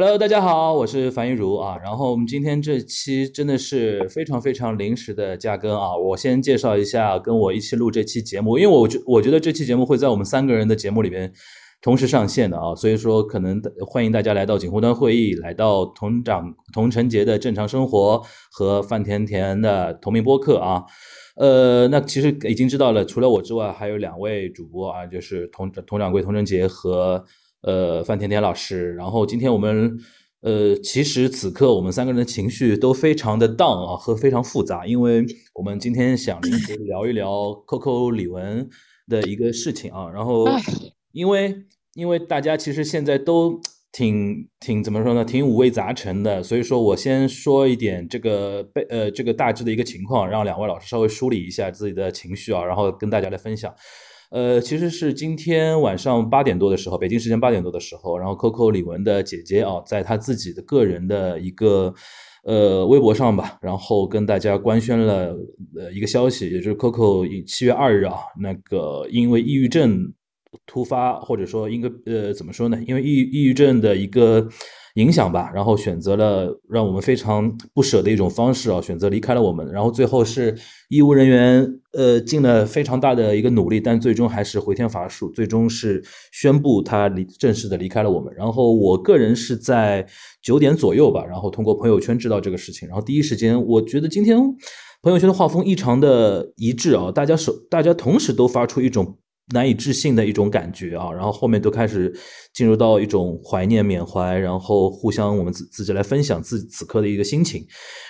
Hello，大家好，我是樊玉茹啊。然后我们今天这期真的是非常非常临时的加更啊。我先介绍一下跟我一起录这期节目，因为我觉我觉得这期节目会在我们三个人的节目里边同时上线的啊，所以说可能欢迎大家来到锦湖端会议，来到同长同城节的正常生活和范甜甜的同名播客啊。呃，那其实已经知道了，除了我之外，还有两位主播啊，就是佟佟掌柜佟成杰和。呃，范甜甜老师，然后今天我们，呃，其实此刻我们三个人的情绪都非常的 down 啊，和非常复杂，因为我们今天想临时聊一聊 Coco 李玟的一个事情啊，然后因为因为大家其实现在都挺挺怎么说呢，挺五味杂陈的，所以说我先说一点这个被呃这个大致的一个情况，让两位老师稍微梳理一下自己的情绪啊，然后跟大家来分享。呃，其实是今天晚上八点多的时候，北京时间八点多的时候，然后 Coco 李玟的姐姐啊，在她自己的个人的一个呃微博上吧，然后跟大家官宣了呃一个消息，也就是 Coco 七月二日啊，那个因为抑郁症突发，或者说应该呃怎么说呢？因为抑抑郁症的一个。影响吧，然后选择了让我们非常不舍的一种方式啊，选择离开了我们。然后最后是医务人员呃尽了非常大的一个努力，但最终还是回天乏术，最终是宣布他离正式的离开了我们。然后我个人是在九点左右吧，然后通过朋友圈知道这个事情，然后第一时间我觉得今天朋友圈的画风异常的一致啊，大家手大家同时都发出一种。难以置信的一种感觉啊，然后后面都开始进入到一种怀念缅怀，然后互相我们自自己来分享自此刻的一个心情。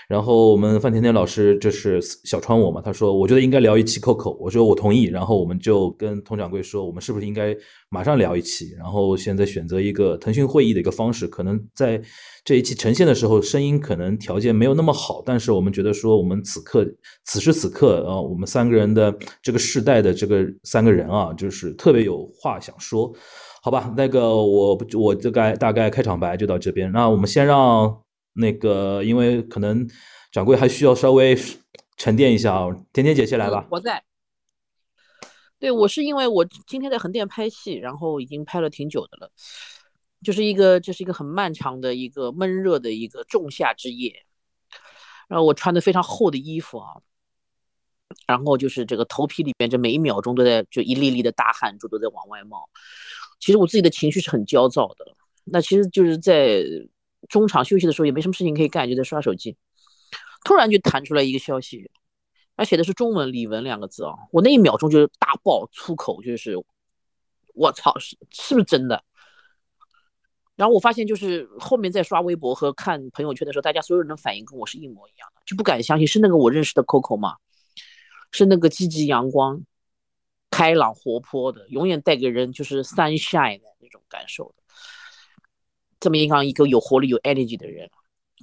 然后我们范甜甜老师就是小窗我嘛，他说我觉得应该聊一期 Coco，我说我同意。然后我们就跟佟掌柜说，我们是不是应该马上聊一期？然后现在选择一个腾讯会议的一个方式，可能在这一期呈现的时候，声音可能条件没有那么好，但是我们觉得说我们此刻此时此刻啊，我们三个人的这个世代的这个三个人啊，就是特别有话想说，好吧？那个我我这该大概开场白就到这边，那我们先让。那个，因为可能掌柜还需要稍微沉淀一下啊，甜甜姐先来吧。我在。对，我是因为我今天在横店拍戏，然后已经拍了挺久的了，就是一个这是一个很漫长的一个闷热的一个仲夏之夜，然后我穿的非常厚的衣服啊，然后就是这个头皮里面这每一秒钟都在就一粒粒的大汗珠都在往外冒，其实我自己的情绪是很焦躁的，那其实就是在。中场休息的时候也没什么事情可以干，就在刷手机，突然就弹出来一个消息，他写的是中文“李文”两个字啊，我那一秒钟就是大爆粗口，就是我操，是是不是真的？然后我发现就是后面在刷微博和看朋友圈的时候，大家所有人的反应跟我是一模一样的，就不敢相信是那个我认识的 Coco 吗？是那个积极阳光、开朗活泼的，永远带给人就是 sunshine 的那种感受。这么一样一个有活力、有 energy 的人，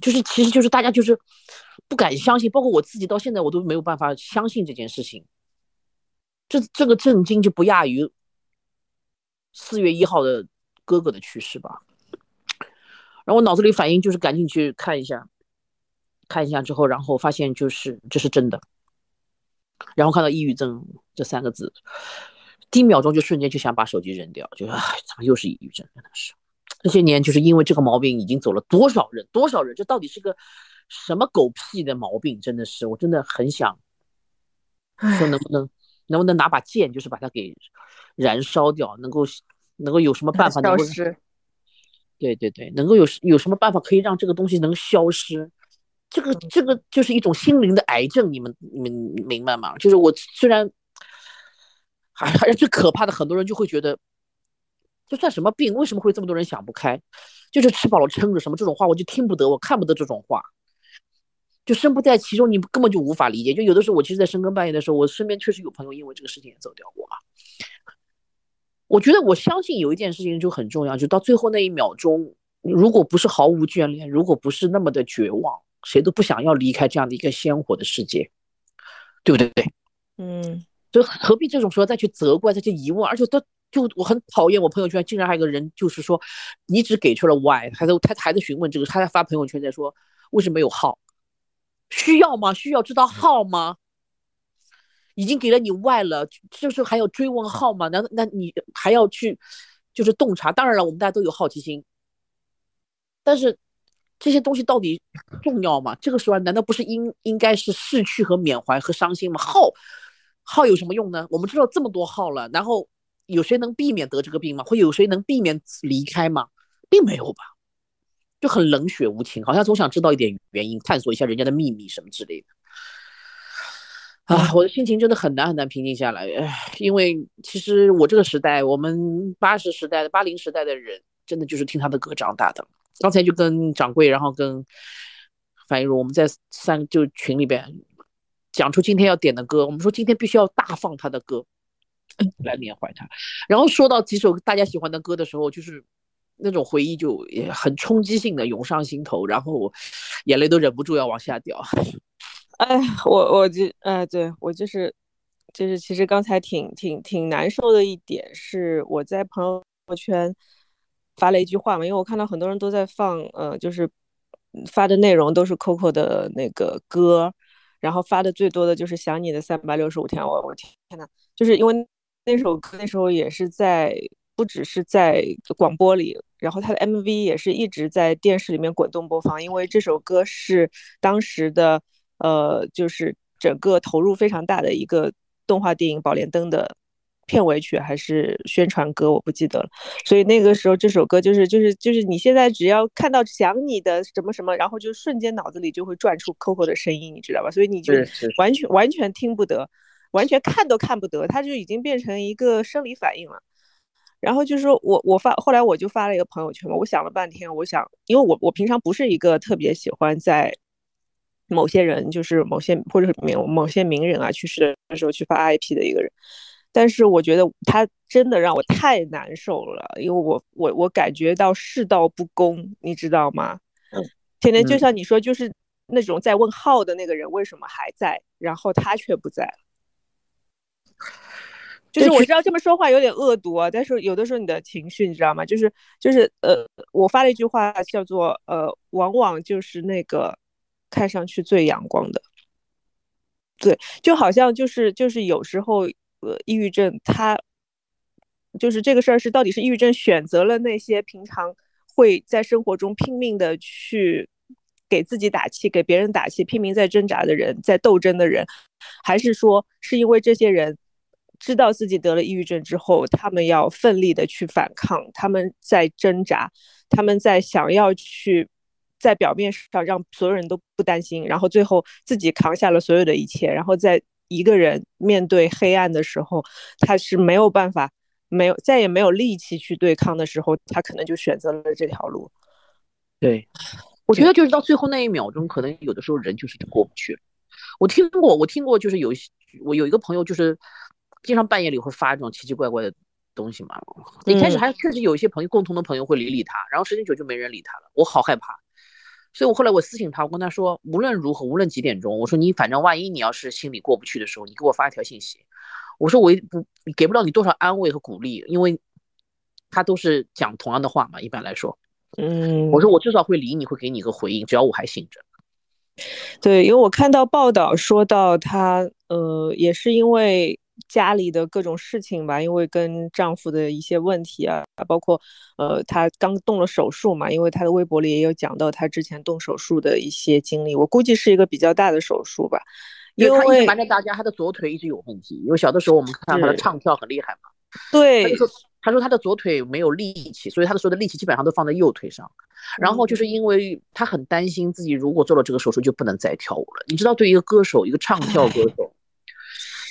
就是其实就是大家就是不敢相信，包括我自己到现在我都没有办法相信这件事情。这这个震惊就不亚于四月一号的哥哥的去世吧。然后我脑子里反应就是赶紧去看一下，看一下之后，然后发现就是这是真的。然后看到抑郁症这三个字，第一秒钟就瞬间就想把手机扔掉，就唉，怎么又是抑郁症？真的是。这些年就是因为这个毛病，已经走了多少人？多少人？这到底是个什么狗屁的毛病？真的是，我真的很想说，能不能，能不能拿把剑，就是把它给燃烧掉？能够，能够有什么办法？消失？对对对，能够有有什么办法可以让这个东西能消失？这个这个就是一种心灵的癌症，你们你们明白吗？就是我虽然，还还是最可怕的，很多人就会觉得。这算什么病？为什么会这么多人想不开？就是吃饱了撑着什么这种话，我就听不得，我看不得这种话，就身不在其中，你根本就无法理解。就有的时候，我其实，在深更半夜的时候，我身边确实有朋友因为这个事情也走掉过。我觉得，我相信有一件事情就很重要，就到最后那一秒钟，如果不是毫无眷恋，如果不是那么的绝望，谁都不想要离开这样的一个鲜活的世界，对不对？嗯，就何必这种时候再去责怪、再去疑问，而且都。就我很讨厌我朋友圈竟然还有个人，就是说你只给出了 why，还在他还在询问这个，他在发朋友圈在说为什么没有号，需要吗？需要知道号吗？已经给了你 why 了，就是还要追问号吗？那那你还要去就是洞察？当然了，我们大家都有好奇心，但是这些东西到底重要吗？这个时候难道不是应应该是逝去和缅怀和伤心吗？号，号有什么用呢？我们知道这么多号了，然后有谁能避免得这个病吗？会有谁能避免离开吗？并没有吧，就很冷血无情，好像总想知道一点原因，探索一下人家的秘密什么之类的。啊，我的心情真的很难很难平静下来，唉因为其实我这个时代，我们八十时代的八零时代的人，真的就是听他的歌长大的。刚才就跟掌柜，然后跟樊一茹，我们在三就群里边讲出今天要点的歌，我们说今天必须要大放他的歌来缅怀他。然后说到几首大家喜欢的歌的时候，就是那种回忆就也很冲击性的涌上心头，然后眼泪都忍不住要往下掉。哎，我我就哎，对我就是，就是其实刚才挺挺挺难受的一点是，我在朋友圈发了一句话嘛，因为我看到很多人都在放，呃，就是发的内容都是 Coco 的那个歌，然后发的最多的就是想你的三百六十五天，我我天呐，就是因为那首歌那时候也是在不只是在广播里，然后它的 MV 也是一直在电视里面滚动播放，因为这首歌是当时的。呃，就是整个投入非常大的一个动画电影《宝莲灯》的片尾曲还是宣传歌，我不记得了。所以那个时候这首歌就是就是就是你现在只要看到想你的什么什么，然后就瞬间脑子里就会转出 Coco 的声音，你知道吧？所以你就完全完全听不得，完全看都看不得，他就已经变成一个生理反应了。然后就是说我我发后来我就发了一个朋友圈嘛，我想了半天，我想因为我我平常不是一个特别喜欢在。某些人就是某些或者某某些名人啊去世的时候去发 IP 的一个人，但是我觉得他真的让我太难受了，因为我我我感觉到世道不公，你知道吗？嗯，天天就像你说，就是那种在问号的那个人为什么还在，然后他却不在。就是我知道这么说话有点恶毒啊，但是有的时候你的情绪你知道吗？就是就是呃，我发了一句话叫做呃，往往就是那个。看上去最阳光的，对，就好像就是就是有时候，呃，抑郁症它就是这个事儿是到底是抑郁症选择了那些平常会在生活中拼命的去给自己打气、给别人打气、拼命在挣扎的人、在斗争的人，还是说是因为这些人知道自己得了抑郁症之后，他们要奋力的去反抗，他们在挣扎，他们在想要去。在表面上让所有人都不担心，然后最后自己扛下了所有的一切，然后在一个人面对黑暗的时候，他是没有办法，没有再也没有力气去对抗的时候，他可能就选择了这条路。对，我觉得就是到最后那一秒钟，可能有的时候人就是过不去了。我听过，我听过，就是有我有一个朋友，就是经常半夜里会发这种奇奇怪怪的东西嘛。一开始还确实有一些朋友，共同的朋友会理理他，然后时间久就没人理他了。我好害怕。所以我后来我私信他，我跟他说，无论如何，无论几点钟，我说你反正万一你要是心里过不去的时候，你给我发一条信息。我说我不给不了你多少安慰和鼓励，因为他都是讲同样的话嘛，一般来说。嗯，我说我至少会理你，会给你一个回应，只要我还醒着。对，因为我看到报道说到他，呃，也是因为。家里的各种事情吧，因为跟丈夫的一些问题啊，包括呃，她刚动了手术嘛，因为她的微博里也有讲到她之前动手术的一些经历，我估计是一个比较大的手术吧。因为瞒着大家，她的左腿一直有问题，因为小的时候我们看她的唱跳很厉害嘛。对。他说，他说他的左腿没有力气，所以他的所有的力气基本上都放在右腿上。然后就是因为他很担心自己如果做了这个手术就不能再跳舞了。你知道，对于一个歌手，一个唱跳歌手。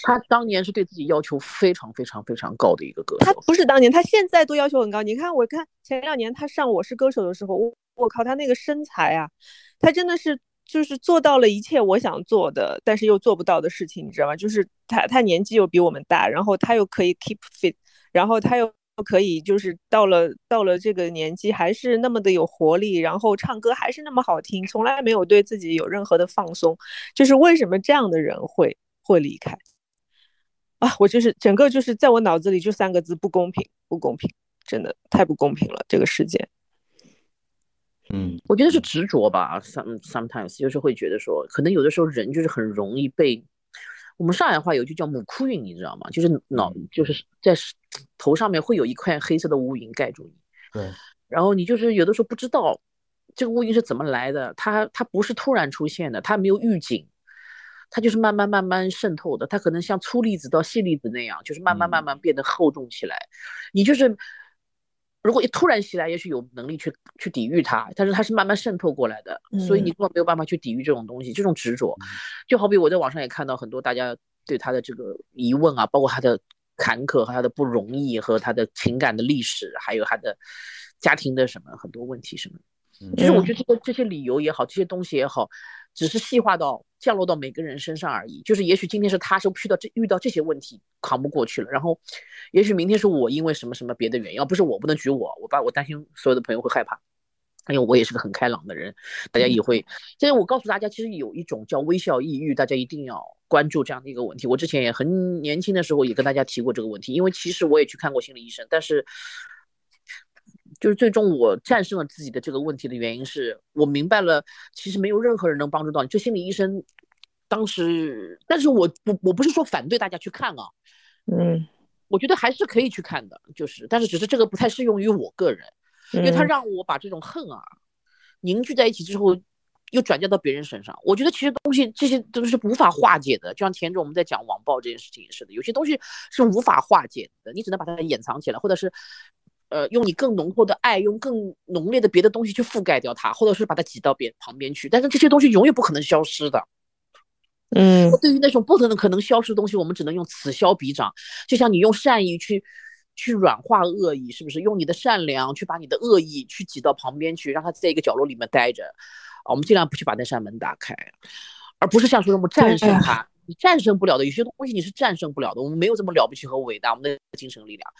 他当年是对自己要求非常非常非常高的一个歌手。他不是当年，他现在都要求很高。你看，我看前两年他上《我是歌手》的时候，我我靠，他那个身材啊，他真的是就是做到了一切我想做的，但是又做不到的事情，你知道吗？就是他他年纪又比我们大，然后他又可以 keep fit，然后他又可以就是到了到了这个年纪还是那么的有活力，然后唱歌还是那么好听，从来没有对自己有任何的放松。就是为什么这样的人会会离开？啊，我就是整个就是在我脑子里就三个字：不公平，不公平，真的太不公平了，这个世界。嗯，我觉得是执着吧。some sometimes 就是会觉得说，可能有的时候人就是很容易被我们上海话有句叫“母哭云”，你知道吗？就是脑就是在头上面会有一块黑色的乌云盖住你。对。然后你就是有的时候不知道这个乌云是怎么来的？它它不是突然出现的，它没有预警，它就是慢慢慢慢渗透的。它可能像粗粒子到细粒子那样，就是慢慢慢慢变得厚重起来。你就是如果一突然袭来，也许有能力去去抵御它，但是它是慢慢渗透过来的，所以你根本没有办法去抵御这种东西。这种执着，就好比我在网上也看到很多大家对他的这个疑问啊，包括他的坎坷和他的不容易和他的情感的历史，还有他的家庭的什么很多问题什么。其实我觉得这个这些理由也好，这些东西也好，只是细化到降落到每个人身上而已。就是也许今天是他是遇到这遇到这些问题扛不过去了，然后也许明天是我因为什么什么别的原因，要不是我不能举我，我把我担心所有的朋友会害怕，因为我也是个很开朗的人，大家也会。现在我告诉大家，其实有一种叫微笑抑郁，大家一定要关注这样的一个问题。我之前也很年轻的时候也跟大家提过这个问题，因为其实我也去看过心理医生，但是。就是最终我战胜了自己的这个问题的原因是我明白了，其实没有任何人能帮助到你。就心理医生，当时，但是我不我不是说反对大家去看啊，嗯，我觉得还是可以去看的，就是，但是只是这个不太适用于我个人，因为他让我把这种恨啊凝聚在一起之后，又转嫁到别人身上。我觉得其实东西这些都是无法化解的，就像前阵我们在讲网暴这件事情也是的，有些东西是无法化解的，你只能把它掩藏起来，或者是。呃，用你更浓厚的爱，用更浓烈的别的东西去覆盖掉它，或者是把它挤到边旁边去。但是这些东西永远不可能消失的。嗯，对于那种不可能可能消失的东西，我们只能用此消彼长。就像你用善意去去软化恶意，是不是？用你的善良去把你的恶意去挤到旁边去，让它在一个角落里面待着。啊，我们尽量不去把那扇门打开，而不是像说什么战胜它。你战胜不了的，有些东西你是战胜不了的。我们没有这么了不起和伟大，我们的精神力量。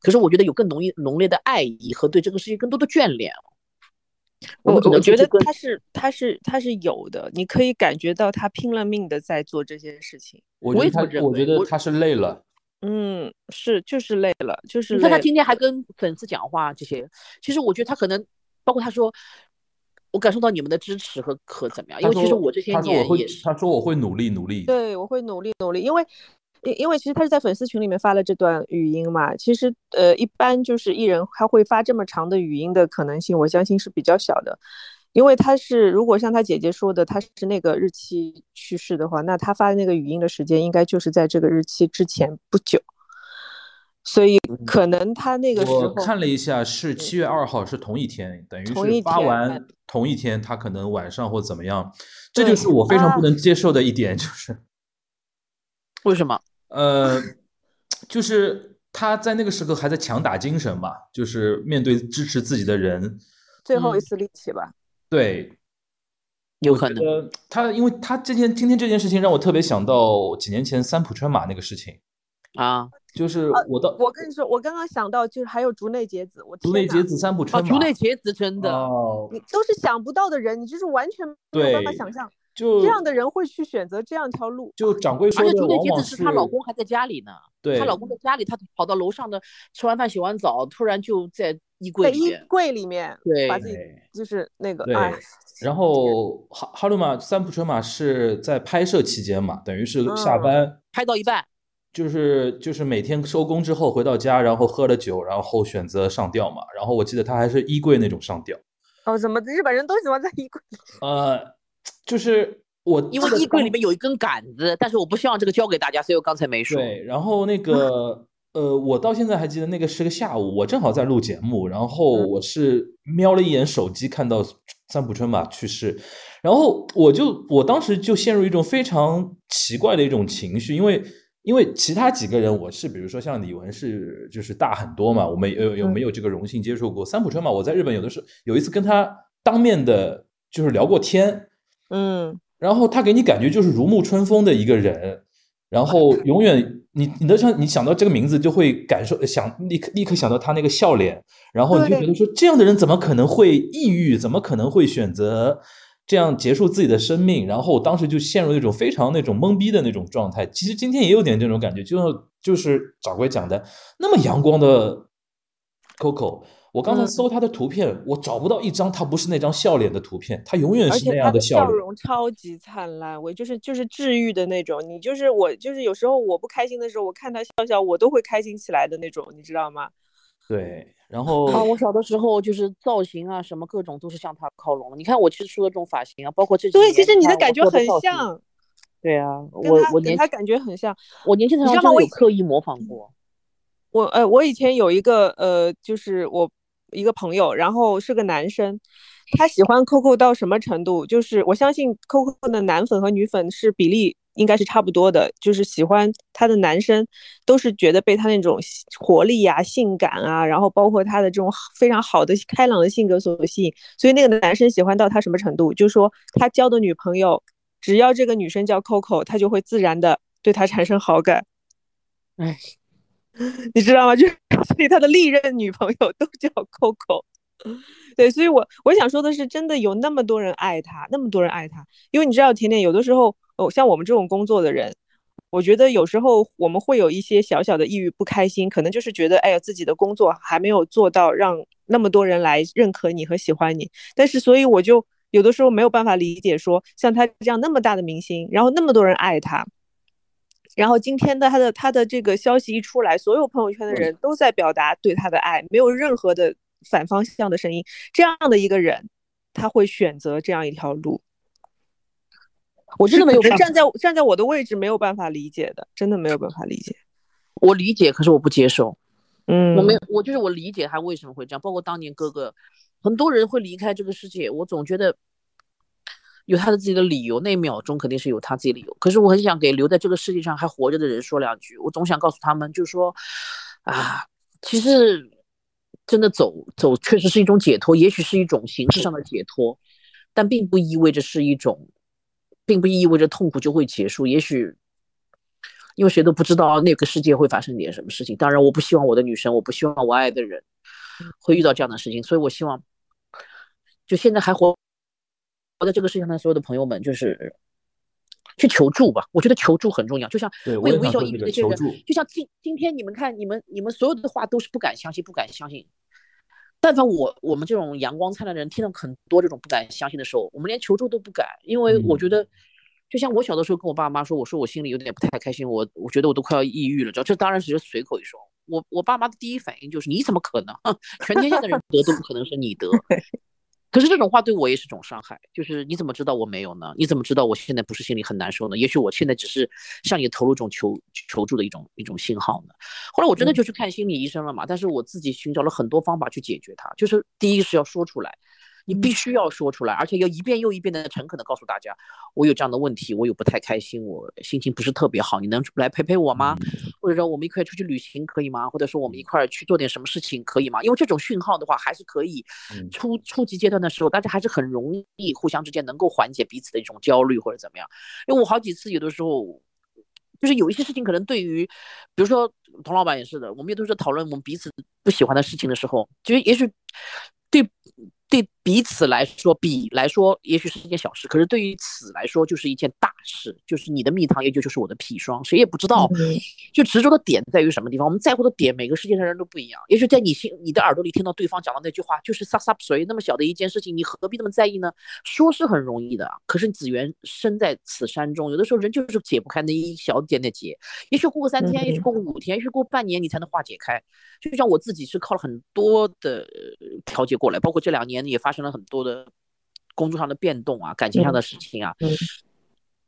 可是我觉得有更浓郁、浓烈的爱意和对这个世界更多的眷恋。我我觉得他是他是他是有的，你可以感觉到他拼了命的在做这件事情。我觉得他，我觉得他是累了。嗯，是就是累了，就是你看他今天还跟粉丝讲话这些，其实我觉得他可能包括他说，我感受到你们的支持和和怎么样，因为其实我这些年也是。他说我会努力努力。对，我会努力努力，因为。因因为其实他是在粉丝群里面发了这段语音嘛，其实呃一般就是艺人他会发这么长的语音的可能性，我相信是比较小的，因为他是如果像他姐姐说的他是那个日期去世的话，那他发的那个语音的时间应该就是在这个日期之前不久，所以可能他那个时候我看了一下是七月二号是同一天，等于是发完同一天他可能晚上或怎么样，这就是我非常不能接受的一点，就是 为什么？呃，就是他在那个时候还在强打精神嘛，就是面对支持自己的人，最后一次力气吧。对，有可能。他因为他这件今天这件事情让我特别想到几年前三浦春马那个事情啊，就是我的，我跟你说，我刚刚想到就是还有竹内结子，我竹内结子三浦春马，竹内结子真的，你都是想不到的人，你就是完全没有办法想象。就这样的人会去选择这样一条路。就掌柜说的，而且竹内结子是她老公还在家里呢。对，她老公在家里，她跑到楼上的吃完饭洗完澡，突然就在衣柜里面。衣柜里面，对，把自己就是那个。对。然后哈哈鲁玛三浦春马是在拍摄期间嘛，等于是下班拍到一半，就是就是每天收工之后回到家，然后喝了酒，然后选择上吊嘛。然后我记得他还是衣柜那种上吊。哦，怎么日本人都喜欢在衣柜？呃。就是我，因为衣柜里面有一根杆子，但是我不希望这个交给大家，所以我刚才没说。对，然后那个，呃，我到现在还记得那个是个下午，我正好在录节目，然后我是瞄了一眼手机，看到三浦春马去世，然后我就我当时就陷入一种非常奇怪的一种情绪，因为因为其他几个人我是比如说像李玟是就是大很多嘛，我们有有没有这个荣幸接触过三浦春马？我在日本有的时候有一次跟他当面的，就是聊过天。嗯，然后他给你感觉就是如沐春风的一个人，然后 永远你你的像你想到这个名字就会感受想立刻立刻想到他那个笑脸，然后你就觉得说这样的人怎么可能会抑郁，怎么可能会选择这样结束自己的生命？然后当时就陷入那种非常那种懵逼的那种状态。其实今天也有点这种感觉，就就是掌柜讲的那么阳光的 Coco。我刚才搜他的图片，我找不到一张他不是那张笑脸的图片，他永远是那样的笑容，超级灿烂，我就是就是治愈的那种。你就是我，就是有时候我不开心的时候，我看他笑笑，我都会开心起来的那种，你知道吗？对，然后啊，我小的时候就是造型啊，什么各种都是向他靠拢的。你看我其实梳的这种发型啊，包括这几对，年其实你的感觉很像，对啊，跟我我年他跟他感觉很像。我年轻的时候真你知道吗我以的有刻意模仿过。我呃，我以前有一个呃，就是我一个朋友，然后是个男生，他喜欢 Coco 到什么程度？就是我相信 Coco 的男粉和女粉是比例应该是差不多的，就是喜欢他的男生都是觉得被他那种活力呀、性感啊，然后包括他的这种非常好的开朗的性格所吸引，所以那个男生喜欢到他什么程度？就是说他交的女朋友，只要这个女生叫 Coco，他就会自然的对她产生好感。哎，你知道吗？就是所以他的历任女朋友都叫 Coco。对，所以我我想说的是，真的有那么多人爱他，那么多人爱他，因为你知道，甜甜有的时候，哦，像我们这种工作的人，我觉得有时候我们会有一些小小的抑郁、不开心，可能就是觉得，哎呀，自己的工作还没有做到让那么多人来认可你和喜欢你。但是，所以我就有的时候没有办法理解说，像他这样那么大的明星，然后那么多人爱他，然后今天的他的他的这个消息一出来，所有朋友圈的人都在表达对他的爱，没有任何的反方向的声音。这样的一个人，他会选择这样一条路，我真的没有办法站在站在我的位置没有办法理解的，真的没有办法理解。我理解，可是我不接受。嗯，我没有，我就是我理解他为什么会这样，包括当年哥哥，很多人会离开这个世界，我总觉得有他的自己的理由，那一秒钟肯定是有他自己的理由。可是我很想给留在这个世界上还活着的人说两句，我总想告诉他们，就是说啊，其实真的走走确实是一种解脱，也许是一种形式上的解脱，但并不意味着是一种，并不意味着痛苦就会结束，也许。因为谁都不知道那个世界会发生点什么事情。当然，我不希望我的女神，我不希望我爱的人会遇到这样的事情。所以我希望，就现在还活活在这个世界上的所有的朋友们，就是去求助吧。我觉得求助很重要。就像为微笑抑郁那些人求助，就像今今天你们看，你们你们所有的话都是不敢相信，不敢相信。但凡我我们这种阳光灿烂的人，听到很多这种不敢相信的时候，我们连求助都不敢，因为我觉得。就像我小的时候跟我爸妈说，我说我心里有点不太开心，我我觉得我都快要抑郁了。这这当然只是随口一说。我我爸妈的第一反应就是你怎么可能？全天下的人得都不可能是你得。可是这种话对我也是种伤害，就是你怎么知道我没有呢？你怎么知道我现在不是心里很难受呢？也许我现在只是向你投入一种求求助的一种一种信号呢。后来我真的就去看心理医生了嘛，但是我自己寻找了很多方法去解决它，就是第一是要说出来。你必须要说出来，而且要一遍又一遍的诚恳的告诉大家，我有这样的问题，我有不太开心，我心情不是特别好，你能来陪陪我吗？或者说我们一块出去旅行可以吗？或者说我们一块去做点什么事情可以吗？因为这种讯号的话，还是可以初初级阶段的时候，大家还是很容易互相之间能够缓解彼此的一种焦虑或者怎么样。因为我好几次有的时候。就是有一些事情，可能对于，比如说童老板也是的，我们也都是讨论我们彼此不喜欢的事情的时候，就也许对对彼此来说，比来说也许是一件小事，可是对于此来说就是一件大事。就是你的蜜糖，也就就是我的砒霜，谁也不知道。就执着的点在于什么地方？我们在乎的点，每个世界上人都不一样。也许在你心、你的耳朵里听到对方讲的那句话，就是撒撒水那么小的一件事情，你何必那么在意呢？说是很容易的，可是子源身在此山中，有的时候人就是解不开那一小点的结。也许过个三天，也许过个五天，也许过半年，你才能化解开。就像我自己是靠了很多的调节过来，包括这两年也发生了很多的工作上的变动啊，感情上的事情啊。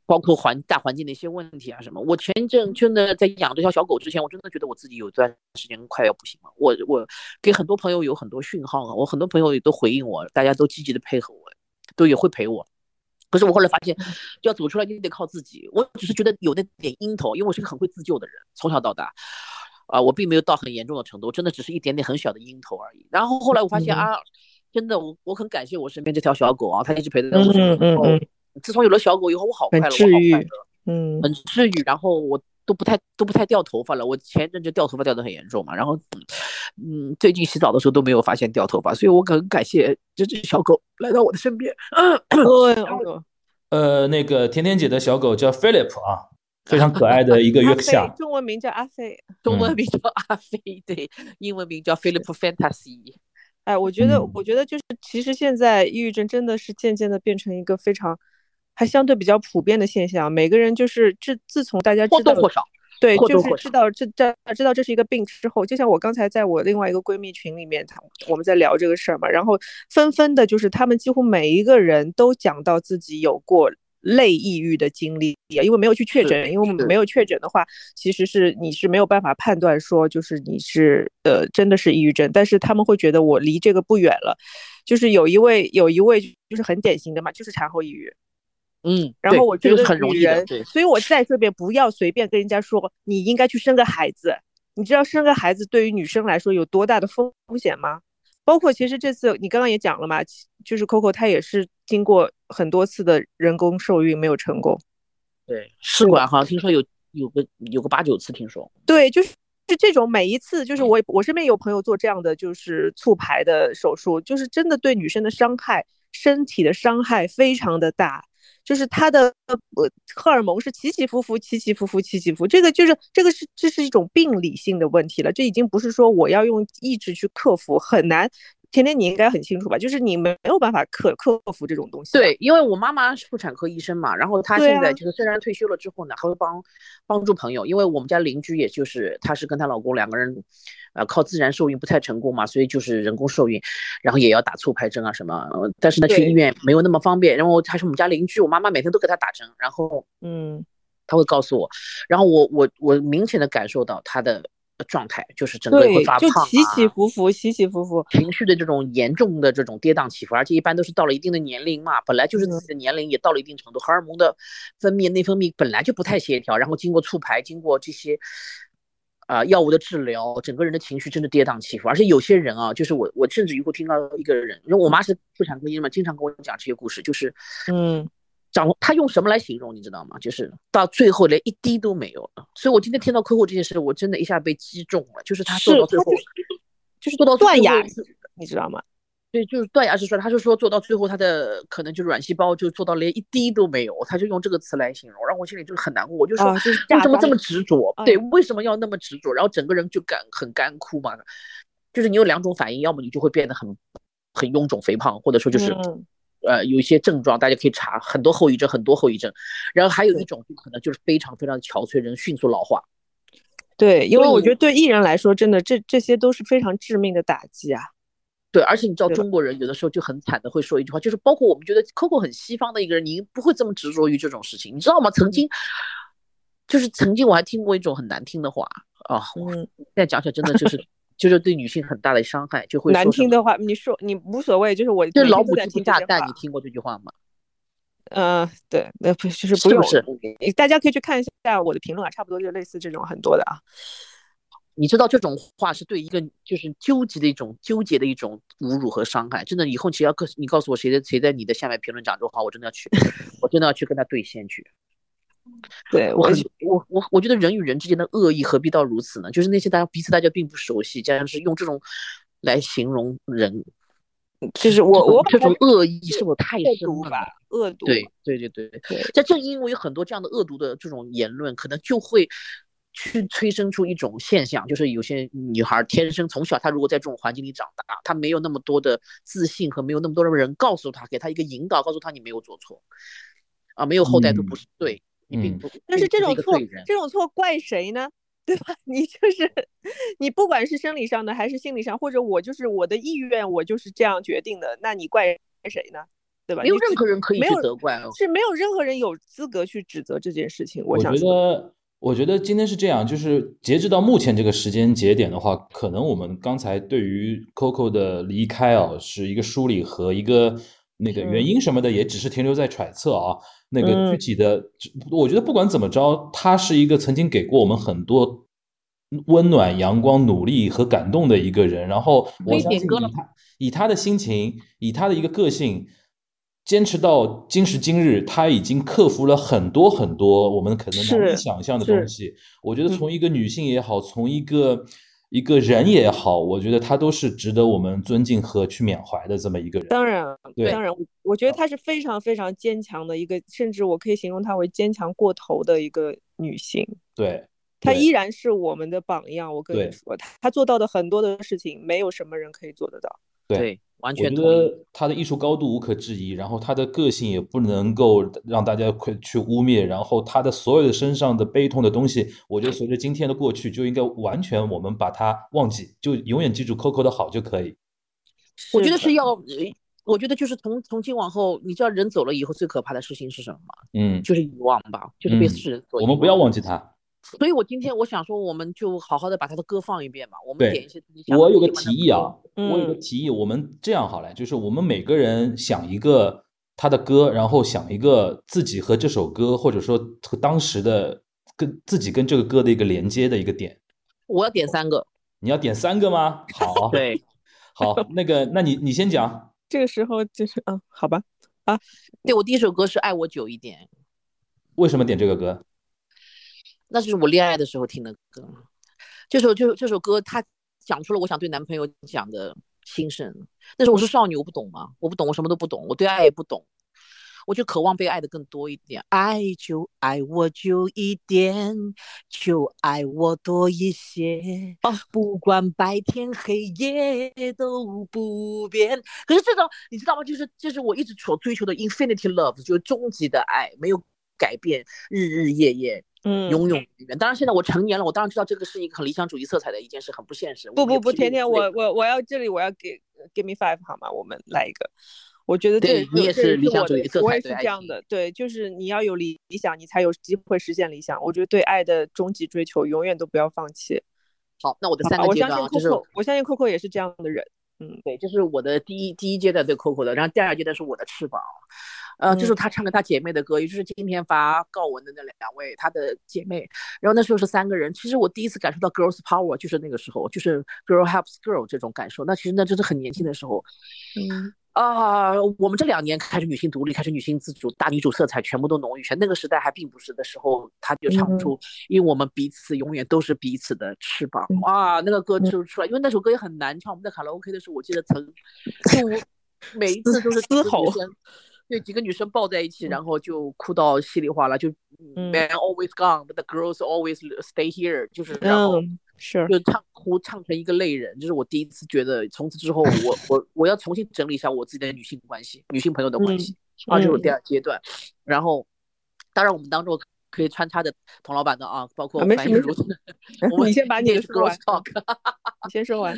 包括环大环境的一些问题啊，什么？我前一阵真的在养这条小狗之前，我真的觉得我自己有段时间快要不行了。我我给很多朋友有很多讯号啊，我很多朋友也都回应我，大家都积极的配合我，都也会陪我。可是我后来发现，要走出来你得靠自己。我只是觉得有那点阴头，因为我是个很会自救的人，从小到大，啊，我并没有到很严重的程度，真的只是一点点很小的阴头而已。然后后来我发现啊，真的，我我很感谢我身边这条小狗啊，它一直陪在我身边。自从有了小狗以后，我好快乐，我好快乐，嗯，很治愈。然后我都不太都不太掉头发了。我前一阵就掉头发掉的很严重嘛，然后，嗯，最近洗澡的时候都没有发现掉头发，所以我很感谢这只小狗来到我的身边。呃，那个甜甜姐的小狗叫 Philip 啊，非常可爱的一个 约克夏，中文名叫阿飞，中文名叫阿飞，对，英文名叫 Philip Fantasy。哎，我觉得，我觉得就是，其实现在抑郁症真的是渐渐的变成一个非常。还相对比较普遍的现象，每个人就是自自从大家知道或多或少对，就是知道这这知道这是一个病之后，就像我刚才在我另外一个闺蜜群里面，她我们在聊这个事儿嘛，然后纷纷的就是他们几乎每一个人都讲到自己有过类抑郁的经历，因为没有去确诊，因为我们没有确诊的话，其实是你是没有办法判断说就是你是呃真的是抑郁症，但是他们会觉得我离这个不远了，就是有一位有一位就是很典型的嘛，就是产后抑郁。嗯，然后我觉得很容易所以我在这边不要随便跟人家说你应该去生个孩子。你知道生个孩子对于女生来说有多大的风险吗？包括其实这次你刚刚也讲了嘛，其就是 Coco 她也是经过很多次的人工受孕没有成功。对，试管好像听说有有个有个八九次，听说，对，就是是这种每一次，就是我我身边有朋友做这样的就是促排的手术，就是真的对女生的伤害，身体的伤害非常的大。就是他的呃荷尔蒙是起起伏伏，起起伏伏，起起伏，这个就是这个是这是一种病理性的问题了，这已经不是说我要用意志去克服，很难。甜甜你应该很清楚吧？就是你没有办法克克服这种东西。对，因为我妈妈是妇产科医生嘛，然后她现在就是虽然退休了之后呢，还会帮帮助朋友，因为我们家邻居也就是她是跟她老公两个人，呃，靠自然受孕不太成功嘛，所以就是人工受孕，然后也要打促排针啊什么，呃但是呢去医院没有那么方便，然后她是我们家邻居，我妈妈每天都给她打针，然后嗯，她会告诉我，然后我我我明显的感受到她的状态，就是整个人会发胖起起啊。伏伏，起起伏伏。情绪的这种严重的这种跌宕起伏，而且一般都是到了一定的年龄嘛，本来就是自己的年龄也到了一定程度，荷尔蒙的分泌、内分泌本来就不太协调，然后经过促排，经过这些啊、药物的治疗，整个人的情绪真的跌宕起伏。而且有些人啊，就是我我甚至于会听到一个人，因为我妈是妇产科医生嘛，经常跟我讲这些故事，就是嗯，长他用什么来形容，你知道吗？就是到最后连一滴都没有了。所以我今天听到客户这件事，我真的一下被击中了，就是他做到最后就是就是做到断崖式，你知道吗？对，就是断崖式衰，他就说做到最后，他的可能就是卵细胞就做到连一滴都没有，他就用这个词来形容，让我心里就很难过。我就说，啊，就是为什么这么执着？哎对，为什么要那么执着？然后整个人就干很干枯嘛，就是你有两种反应，要么你就会变得很很臃肿肥胖，或者说就是、嗯呃有一些症状，大家可以查很多后遗症，很多后遗症。然后还有一种就可能就是非常非常憔悴，人迅速老化。对，因为我觉得对艺人来说，真的这这些都是非常致命的打击啊。对，而且你知道中国人有的时候就很惨的会说一句话，就是包括我们觉得 Coco 很西方的一个人，你不会这么执着于这种事情，你知道吗？曾经就是曾经我还听过一种很难听的话啊，现在讲起来真的就是就是对女性很大的伤害，就会难听的话，你说你无所谓，就是我就是老母鸡不听这些话下蛋，你听过这句话吗？嗯，对，那不就是不用，是不是大家可以去看一下我的评论啊，差不多就类似这种很多的啊。你知道这种话是对一个就是纠结的一种纠结的一种侮辱和伤害，真的以后只要告你告诉我谁在谁在你的下面评论讲这种话，我真的要去，我真的要去跟他对线去。对我我很我我我觉得人与人之间的恶意何必到如此呢？就是那些大家彼此大家并不熟悉，加上是用这种来形容人，就是我我这种恶意是否太恶深了恶毒。对。对对对，对。这正因为有很多这样的恶毒的这种言论，可能就会去催生出一种现象，就是有些女孩天生从小她如果在这种环境里长大，她没有那么多的自信和没有那么多的人告诉她，给她一个引导，告诉她你没有做错，啊，没有后代都不是对，你并嗯不，但是这种错这种错怪谁呢？对吧？你就是你，不管是生理上的还是心理上，或者我就是我的意愿，我就是这样决定的，那你怪谁呢？对吧？没有任何人可以去没有责怪哦。是没有任何人有资格去指责这件事情。我我觉想说，得，我觉得今天是这样，就是截止到目前这个时间节点的话，可能我们刚才对于 Coco 的离开啊，是一个梳理和一个那个原嗯因什么的，也只是停留在揣测啊。那个具嗯体的，我觉得不管怎么着，他是一个曾经给过我们很多温暖、阳光、努力和感动的一个人。然后我相信以他以他的心情，以他的一个个性，坚持到今时今日，他已经克服了很多很多我们可能难以想象的东西。我觉得嗯从一个女性也好，从一个一个人也好，我觉得她都是值得我们尊敬和去缅怀的这么一个人。当然，对当然，我我觉得她是非常非常坚强的一个，甚至我可以形容她为坚强过头的一个女性。对，她依然是我们的榜样。我跟你说，她她做到的很多的事情，没有什么人可以做得到。对对完全我觉得他的艺术高度无可置疑，然后他的个性也不能够让大家去污蔑，然后他的所有的身上的悲痛的东西，我觉得随着今天的过去，就应该完全我们把它忘记，就永远记住 Coco 的好就可以。我觉得是要，我觉得就是从从今往后，你知道人走了以后最可怕的事情是什么吗？嗯，就是遗忘吧，就是被世人所我们不要忘记他。所以，我今天我想说，我们就好好的把他的歌放一遍吧。我们点一些。我有个提议啊，我有个提议，我们这样好了，就是我们每个人想一个他的歌，然后想一个自己和这首歌，或者说和当时的跟自己跟这个歌的一个连接的一个点。我要点三个。你要点三个吗？好，对，好，那个，那你你先讲。这个时候就是嗯，好吧，啊，对我第一首歌是《爱我久一点》。为什么点这个歌？那就是我恋爱的时候听的歌，这首就这首歌，它讲出了我想对男朋友讲的心声。那时候我是少女，我不懂嘛，我不懂，我什么都不懂，我对爱也不懂，我就渴望被爱的更多一点。爱就爱我久一点，就爱我多一些，不管白天黑夜都不变。可是这种你知道吗？就是就是我一直所追求的 infinity love，就是终极的爱，没有改变，日日夜夜。嗯，永永远远。当然，现在我成年了，我当然知道这个是一个很理想主义色彩的一件事，很不现实。不不不，甜甜，我我我要这里我要给 give me five 好吗？我们来一个。我觉得这你也是理想主义色彩，我也是这样的。对，就是你要有理理想，你才有机会实现理想。我觉得对爱的终极追求，永远都不要放弃。好，那我的三个阶段就是，我相信 Coco 也是这样的人。嗯，对，这是我的第一第一阶段对 Coco 的，然后第二阶段是我的翅膀。呃，就是他唱给他姐妹的歌，也就是今天发告文的那两位，他的姐妹。然后那时候是三个人。其实我第一次感受到 girls power，就是那个时候，就是 girl helps girl 这种感受。那其实那真是很年轻的时候。嗯啊，我们这两年开始女性独立，开始女性自主，大女主色彩全部都浓郁。全那个时代还并不是的时候，她就唱出，因为我们彼此永远都是彼此的翅膀。哇，那个歌就出来，因为那首歌也很难唱。我们在卡拉 OK 的时候，我记得曾 就每一次都是嘶吼。对几个女生抱在一起，然后就哭到稀里哗啦，就 Man always gone, but the girls always stay here，就是然后是。就唱哭唱成一个泪人，就是我第一次觉得从此之后我我我要重新整理一下我自己的女性关系，女性朋友的关系，啊，这是第二阶段。然后当然我们当中可以穿插的童老板的啊，包括樊玉茹，你先把你的说完，你先说完。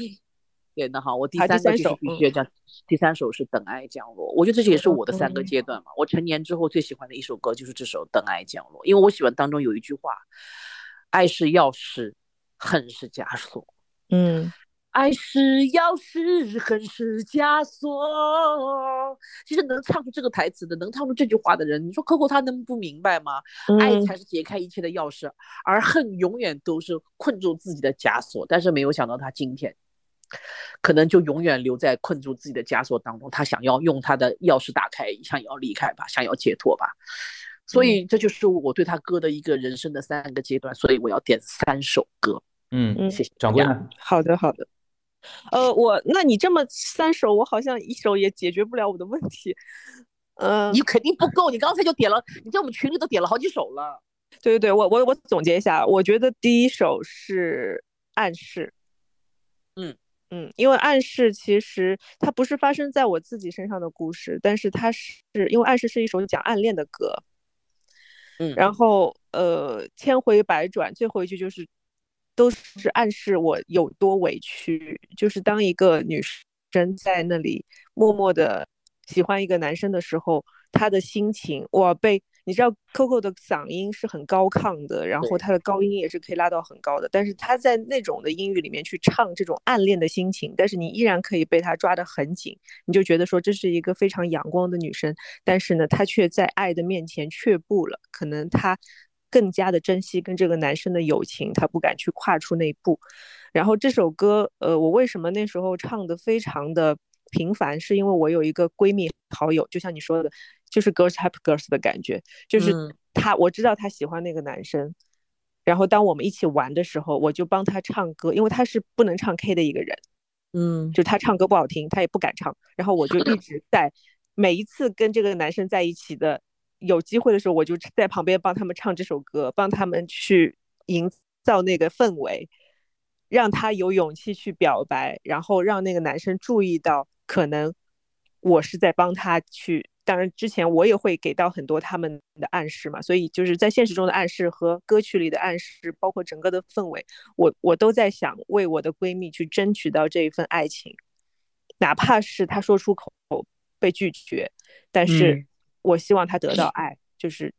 对，那好，我第三个就是必须要讲，第三首是《等爱降落》，我觉得这也是我的三个阶段嘛。我成年之后最喜欢的一首歌就是这首《等爱降落》，因为我喜欢当中有一句话：“爱是钥匙，恨是枷锁。”嗯，爱是钥匙，恨是枷锁。其实能唱出这个台词的，能唱出这句话的人，你说 Coco 他能不明白吗？爱才是解开一切的钥匙，而恨永远都是困住自己的枷锁。但是没有想到他今天。可能就永远留在困住自己的枷锁当中，他想要用他的钥匙打开，想要离开吧，想要解脱吧，所以这就是我对他歌的一个人生的三个阶段，所以我要点三首歌。嗯，谢谢掌柜。好的，好的。呃，我那你这么三首，我好像一首也解决不了我的问题。呃，你肯定不够，你刚才就点了，你在我们群里都点了好几首了。对对对，我我我总结一下，我觉得第一首是暗示。嗯。嗯，因为暗示其实它不是发生在我自己身上的故事，但是它是因为暗示是一首讲暗恋的歌，嗯，然后呃千回百转，最后一句就是都是暗示我有多委屈，就是当一个女生在那里默默的喜欢一个男生的时候，她的心情哇被。你知道 Coco 的嗓音是很高亢的，然后他的高音也是可以拉到很高的，但是他在那种的音域里面去唱这种暗恋的心情，但是你依然可以被他抓得很紧，你就觉得说这是一个非常阳光的女生，但是呢，她却在爱的面前却步了，可能她更加的珍惜跟这个男生的友情，她不敢去跨出那一步。然后这首歌，呃，我为什么那时候唱的非常的频繁，是因为我有一个闺蜜好友，就像你说的。就是 girls help girls 的感觉，就是他，我知道他喜欢那个男生，然后当我们一起玩的时候，我就帮他唱歌，因为他是不能唱 K 的一个人，嗯，就他唱歌不好听，他也不敢唱，然后我就一 直在每一次跟这个男生在一起的有机会的时候，我就在旁边帮他们唱这首歌，帮他们去营造那个氛围，让他有勇气去表白，然后让那个男生注意到可能我是在帮他去。当然，之前我也会给到很多他们的暗示嘛，所以就是在现实中的暗示和歌曲里的暗示，包括整个的氛围，我我都在想为我的闺蜜去争取到这一份爱情，哪怕是她说出口被拒绝，但是我希望她得到爱，就是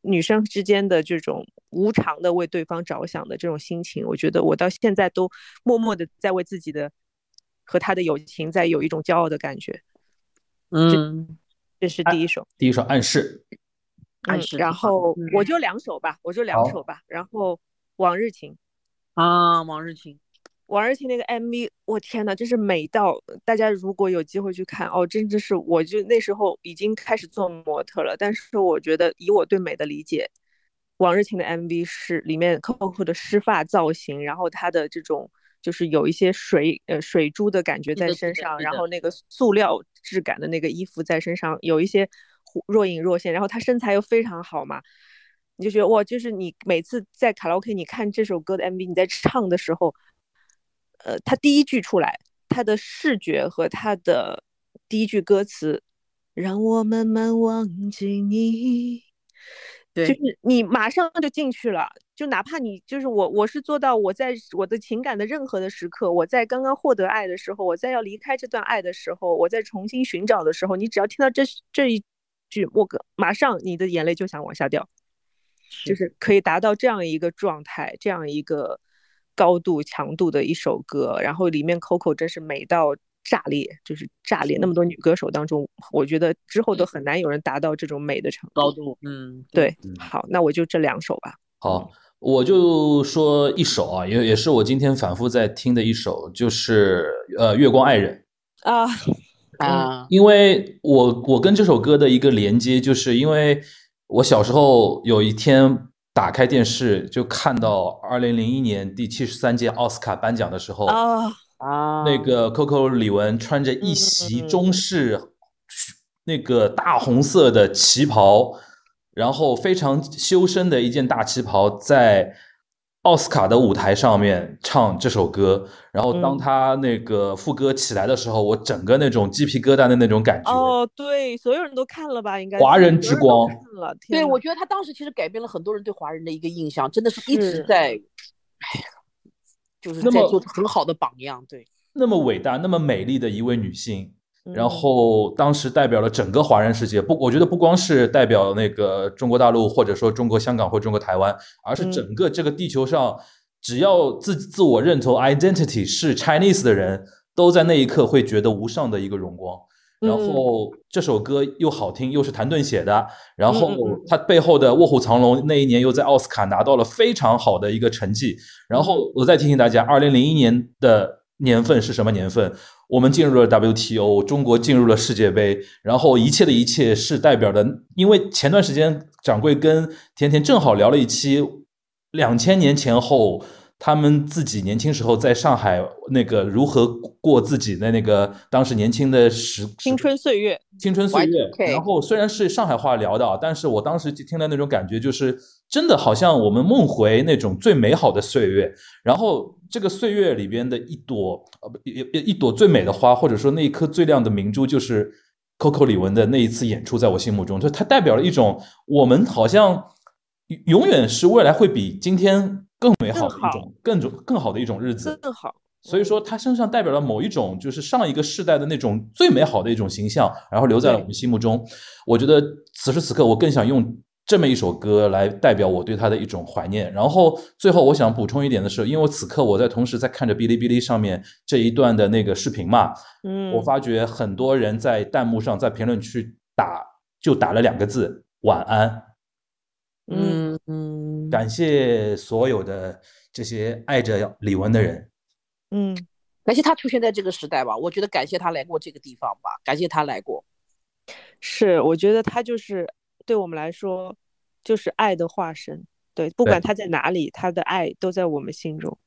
女生之间的这种无偿的为对方着想的这种心情，我觉得我到现在都默默的在为自己的和她的友情在有一种骄傲的感觉，嗯。这是第一首，第一首暗示，暗示。然后我就两首吧，我就两首吧。然后往日情啊，往日情，往日情那个 MV，我天呐，真是美到大家如果有机会去看哦，真的是，我就那时候已经开始做模特了，但是我觉得以我对美的理解，往日情的 MV 是里面 Coco 的湿发造型，然后她的这种。就是有一些水呃水珠的感觉在身上，然后那个塑料质感的那个衣服在身上有一些若隐若现，然后她身材又非常好嘛，你就觉得哇，就是你每次在卡拉 OK 你看这首歌的 MV，你在唱的时候，呃，他第一句出来，他的视觉和他的第一句歌词，让我慢慢忘记你。对就是你马上就进去了，就哪怕你就是我，我是做到我在我的情感的任何的时刻，我在刚刚获得爱的时候，我在要离开这段爱的时候，我在重新寻找的时候，你只要听到这这一句，我马上你的眼泪就想往下掉，就是可以达到这样一个状态，这样一个高度强度的一首歌，然后里面 Coco 真是美到。炸裂就是炸裂，那么多女歌手当中，我觉得之后都很难有人达到这种美的程度高度。嗯，对，好，那我就这两首吧。好，我就说一首啊，也也是我今天反复在听的一首，就是呃《月光爱人》啊。啊，因为我我跟这首歌的一个连接，就是因为我小时候有一天打开电视，就看到二零零一年第七十三届奥斯卡颁奖的时候啊。啊，那个 Coco 李玟穿着一袭中式那个大红色的旗袍，然后非常修身的一件大旗袍，在奥斯卡的舞台上面唱这首歌。然后当他那个副歌起来的时候，我整个那种鸡皮疙瘩的那种感觉。哦，对，所有人都看了吧？应该华人之光。了，对，我觉得他当时其实改变了很多人对华人的一个印象，真的是一直在，哎呀。就是在做很好的榜样，对，那么伟大、那么美丽的一位女性，然后当时代表了整个华人世界，不，我觉得不光是代表那个中国大陆，或者说中国香港或中国台湾，而是整个这个地球上，只要自自我认同 identity 是 Chinese 的人，都在那一刻会觉得无上的一个荣光。然后这首歌又好听，又是谭盾写的，然后他背后的《卧虎藏龙》那一年又在奥斯卡拿到了非常好的一个成绩。然后我再提醒大家，二零零一年的年份是什么年份？我们进入了 WTO，中国进入了世界杯，然后一切的一切是代表的。因为前段时间掌柜跟甜甜正好聊了一期两千年前后。他们自己年轻时候在上海那个如何过自己的那个当时年轻的时青春岁月，青春岁月。然后虽然是上海话聊的，但是我当时听的那种感觉就是真的好像我们梦回那种最美好的岁月。然后这个岁月里边的一朵呃不一一朵最美的花，或者说那一颗最亮的明珠，就是 Coco 李玟的那一次演出，在我心目中，就它代表了一种我们好像永远是未来会比今天。更美好的一种，更种更好的一种日子，更好。所以说，他身上代表了某一种，就是上一个世代的那种最美好的一种形象，然后留在了我们心目中。我觉得此时此刻，我更想用这么一首歌来代表我对他的一种怀念。然后最后，我想补充一点的是，因为我此刻我在同时在看着哔哩哔哩上面这一段的那个视频嘛，嗯，我发觉很多人在弹幕上，在评论区打就打了两个字“晚安”。嗯嗯，感谢所有的这些爱着李玟的人，嗯，感谢他出现在这个时代吧。我觉得感谢他来过这个地方吧，感谢他来过。是，我觉得他就是对我们来说就是爱的化身。对，不管他在哪里，他的爱都在我们心中。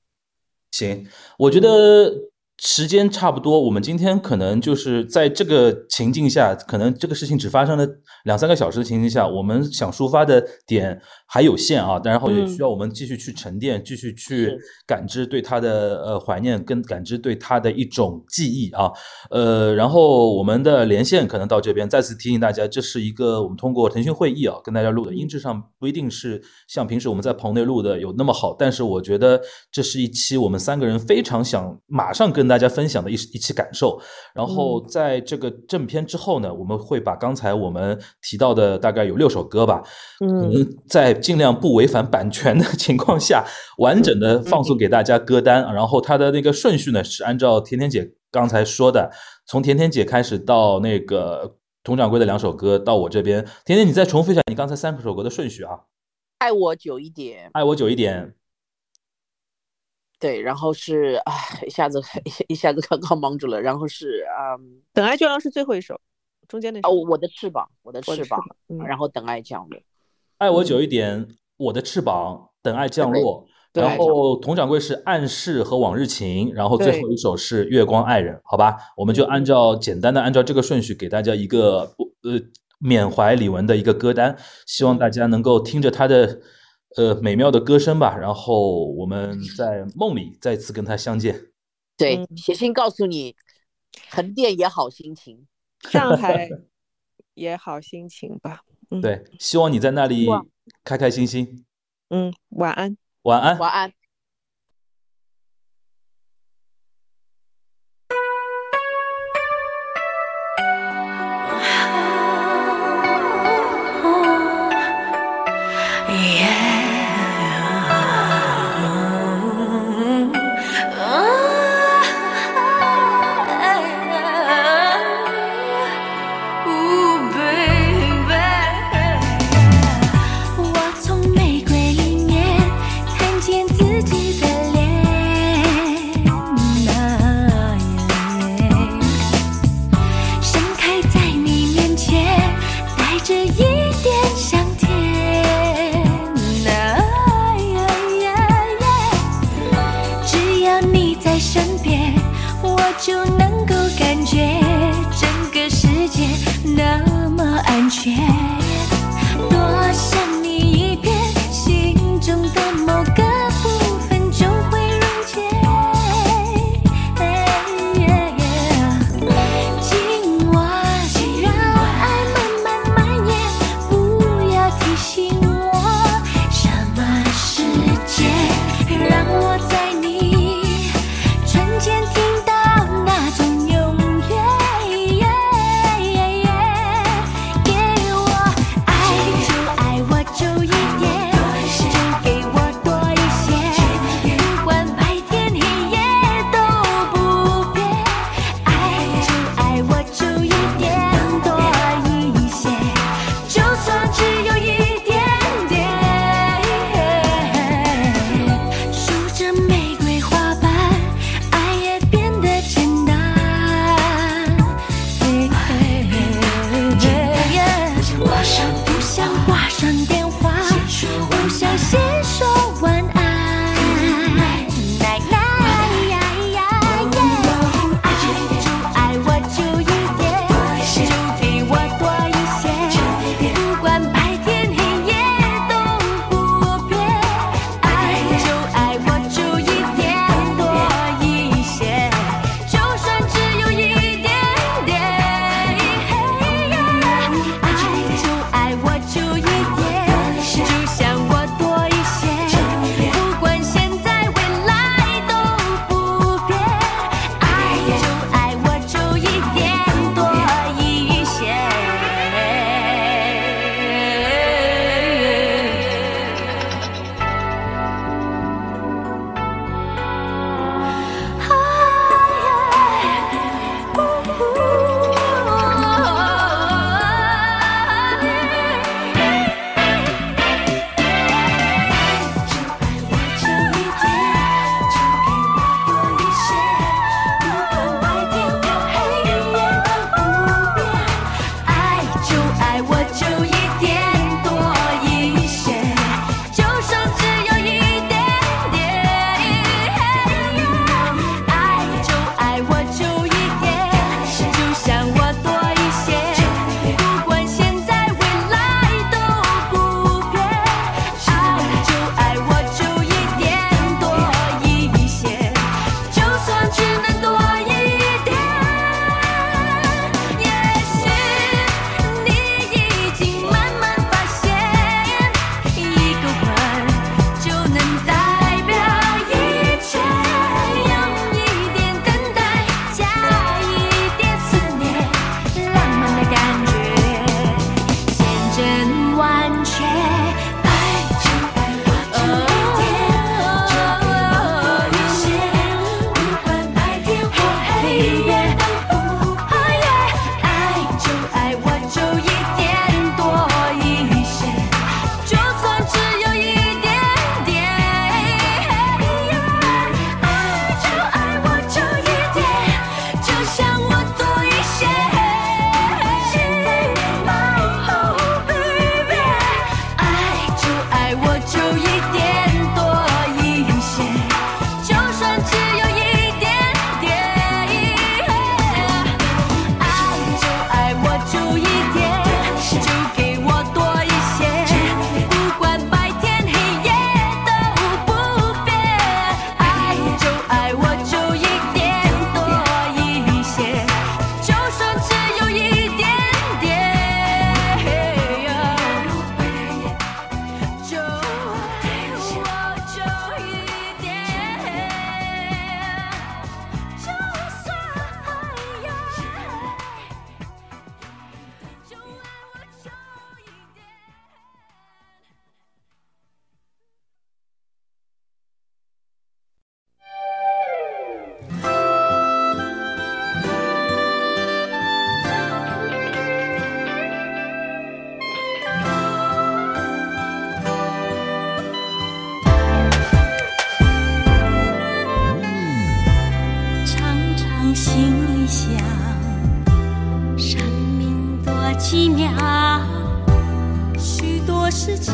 行，我觉得时间差不多，我们今天可能就是在这个情境下，可能这个事情只发生了两三个小时的情境下，我们想抒发的点还有限啊，然后也需要我们继续去沉淀，继续去感知对他的呃怀念，跟感知对他的一种记忆啊，呃，然后我们的连线可能到这边，再次提醒大家，这是一个我们通过腾讯会议啊跟大家录的，音质上不一定是像平时我们在棚内录的有那么好，但是我觉得这是一期我们三个人非常想马上跟大家分享的一一期感受，然后在这个正片之后呢，我们会把刚才我们提到的大概有六首歌吧，嗯，在尽量不违反版权的 情况下，完整的放送给大家歌单，然后它的那个顺序呢是按照甜甜姐刚才说的，从甜甜姐开始到那个佟掌柜的两首歌到我这边，甜甜你再重复一下你刚才三首歌的顺序啊，爱我久一点，爱我久一点。对，然后是啊，一下子 一下子刚刚忙住了。然后是啊，等爱降落是最后一首，中间那首。哦，我的翅膀，我的翅膀。然后等爱降落，爱我久一点，我的翅膀，等爱降落。然后佟掌柜是暗示和往日情，然后最后一首是月光爱人，好吧？我们就按照简单的按照这个顺序给大家一个呃缅怀李玟的一个歌单，希望大家能够听着他的。呃，美妙的歌声吧，然后我们在梦里再次跟他相见。对，写信告诉你，横店也好心情，上海也好心情吧。嗯对，希望你在那里开开心心。嗯，晚安，晚安，晚安。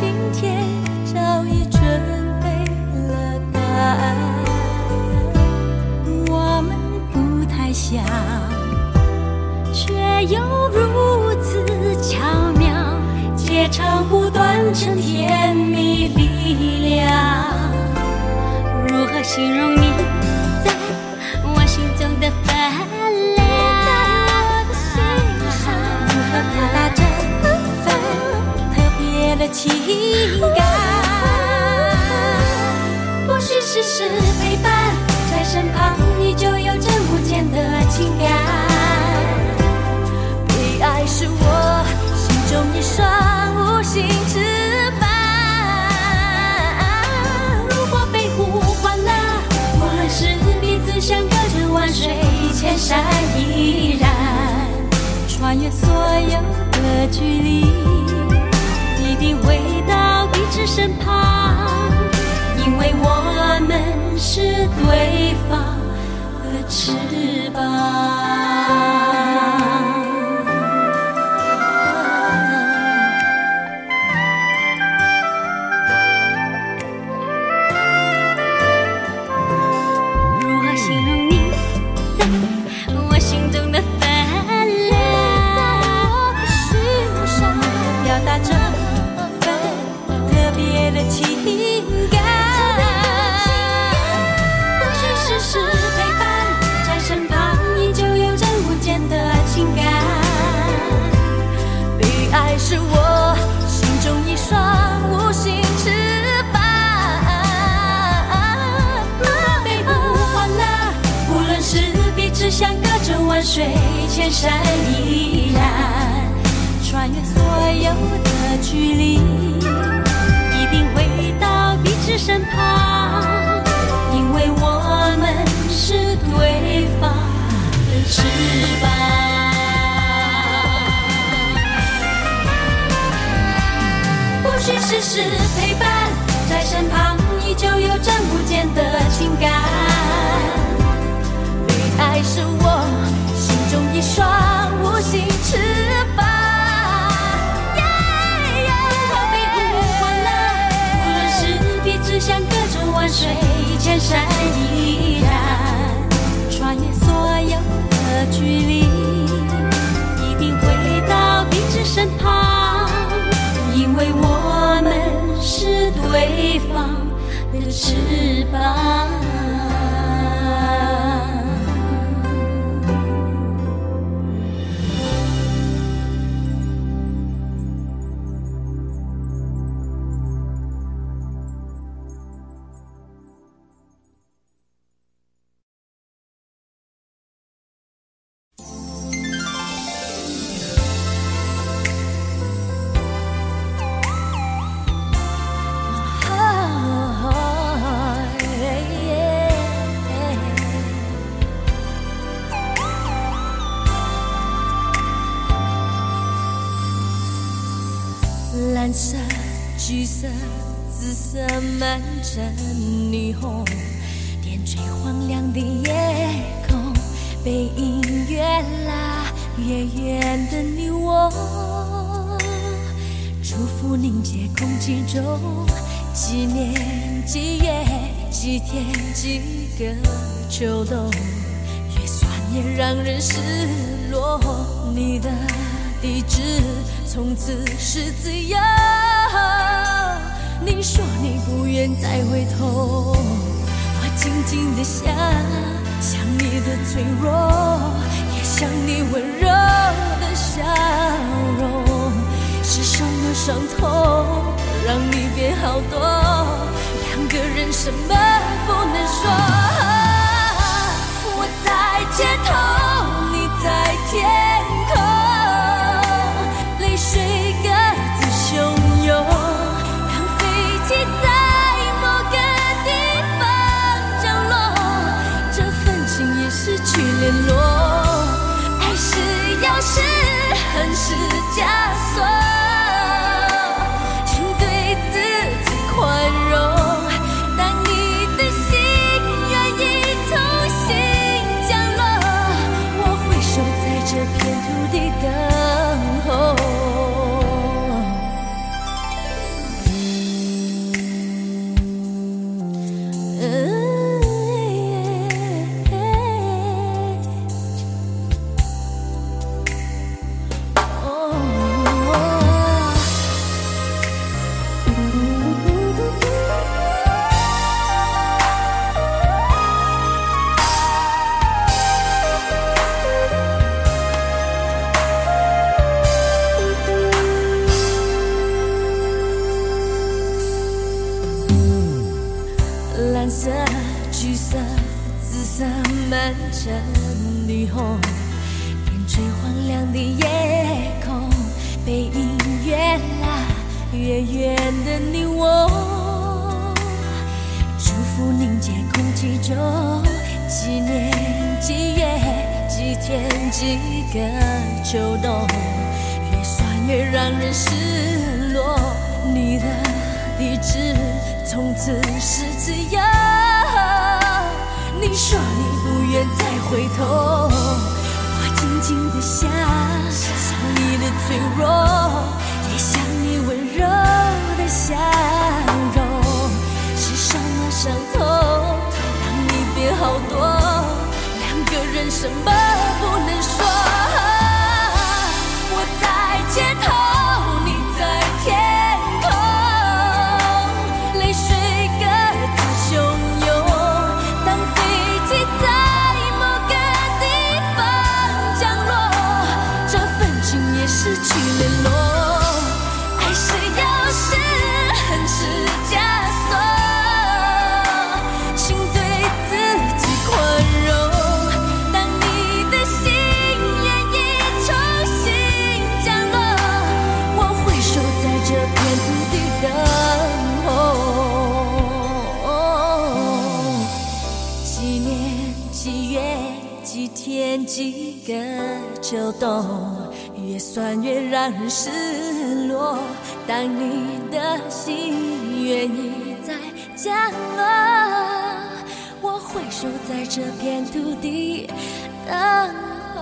今天早已准备了答案。我们不太像，却又如此巧妙，接长不断成甜蜜力量。如何形容你的情感？不需事事陪伴，在身旁你就有真无间的情感。被爱是我心中一双无形翅膀。如果被呼唤了，无论是彼此相隔着万水千山，依然穿越所有的距离，一定会到彼此身旁，因为我们是对方的翅膀。水千山，依然穿越所有的距离，一定会到彼此身旁，因为我们是对方的翅膀。不需事事陪伴，在身旁你就有这无间的情感。被爱是我中一双无形翅膀。如果被呼唤了，无论是彼此相隔着万水千山，依然穿越所有的距离，一定会到彼此身旁，因为我们是对方的翅膀。满城霓虹，点缀荒凉的夜空，被音乐拉越远的你我，祝福凝结空气中，几年几月几天几个秋冬，越酸也让人失落。你的地址从此是自由。你说你不愿再回头，我静静的想，想你的脆弱，也想你温柔的笑容。是什么伤痛让你变好多？两个人什么不能说？我在街头，你在天全是枷锁，远远的你我，祝福凝结空气中，几年几月几天几个秋冬，越酸越让人失落。你的地址从此是自由，你说你不愿再回头，我静静的想想你的脆弱。相容，是什么伤痛让你变好多？两个人什么不能说？就懂越算越让人失落当你的心愿意再降落我会守在这片土地。等候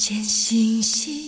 见星星。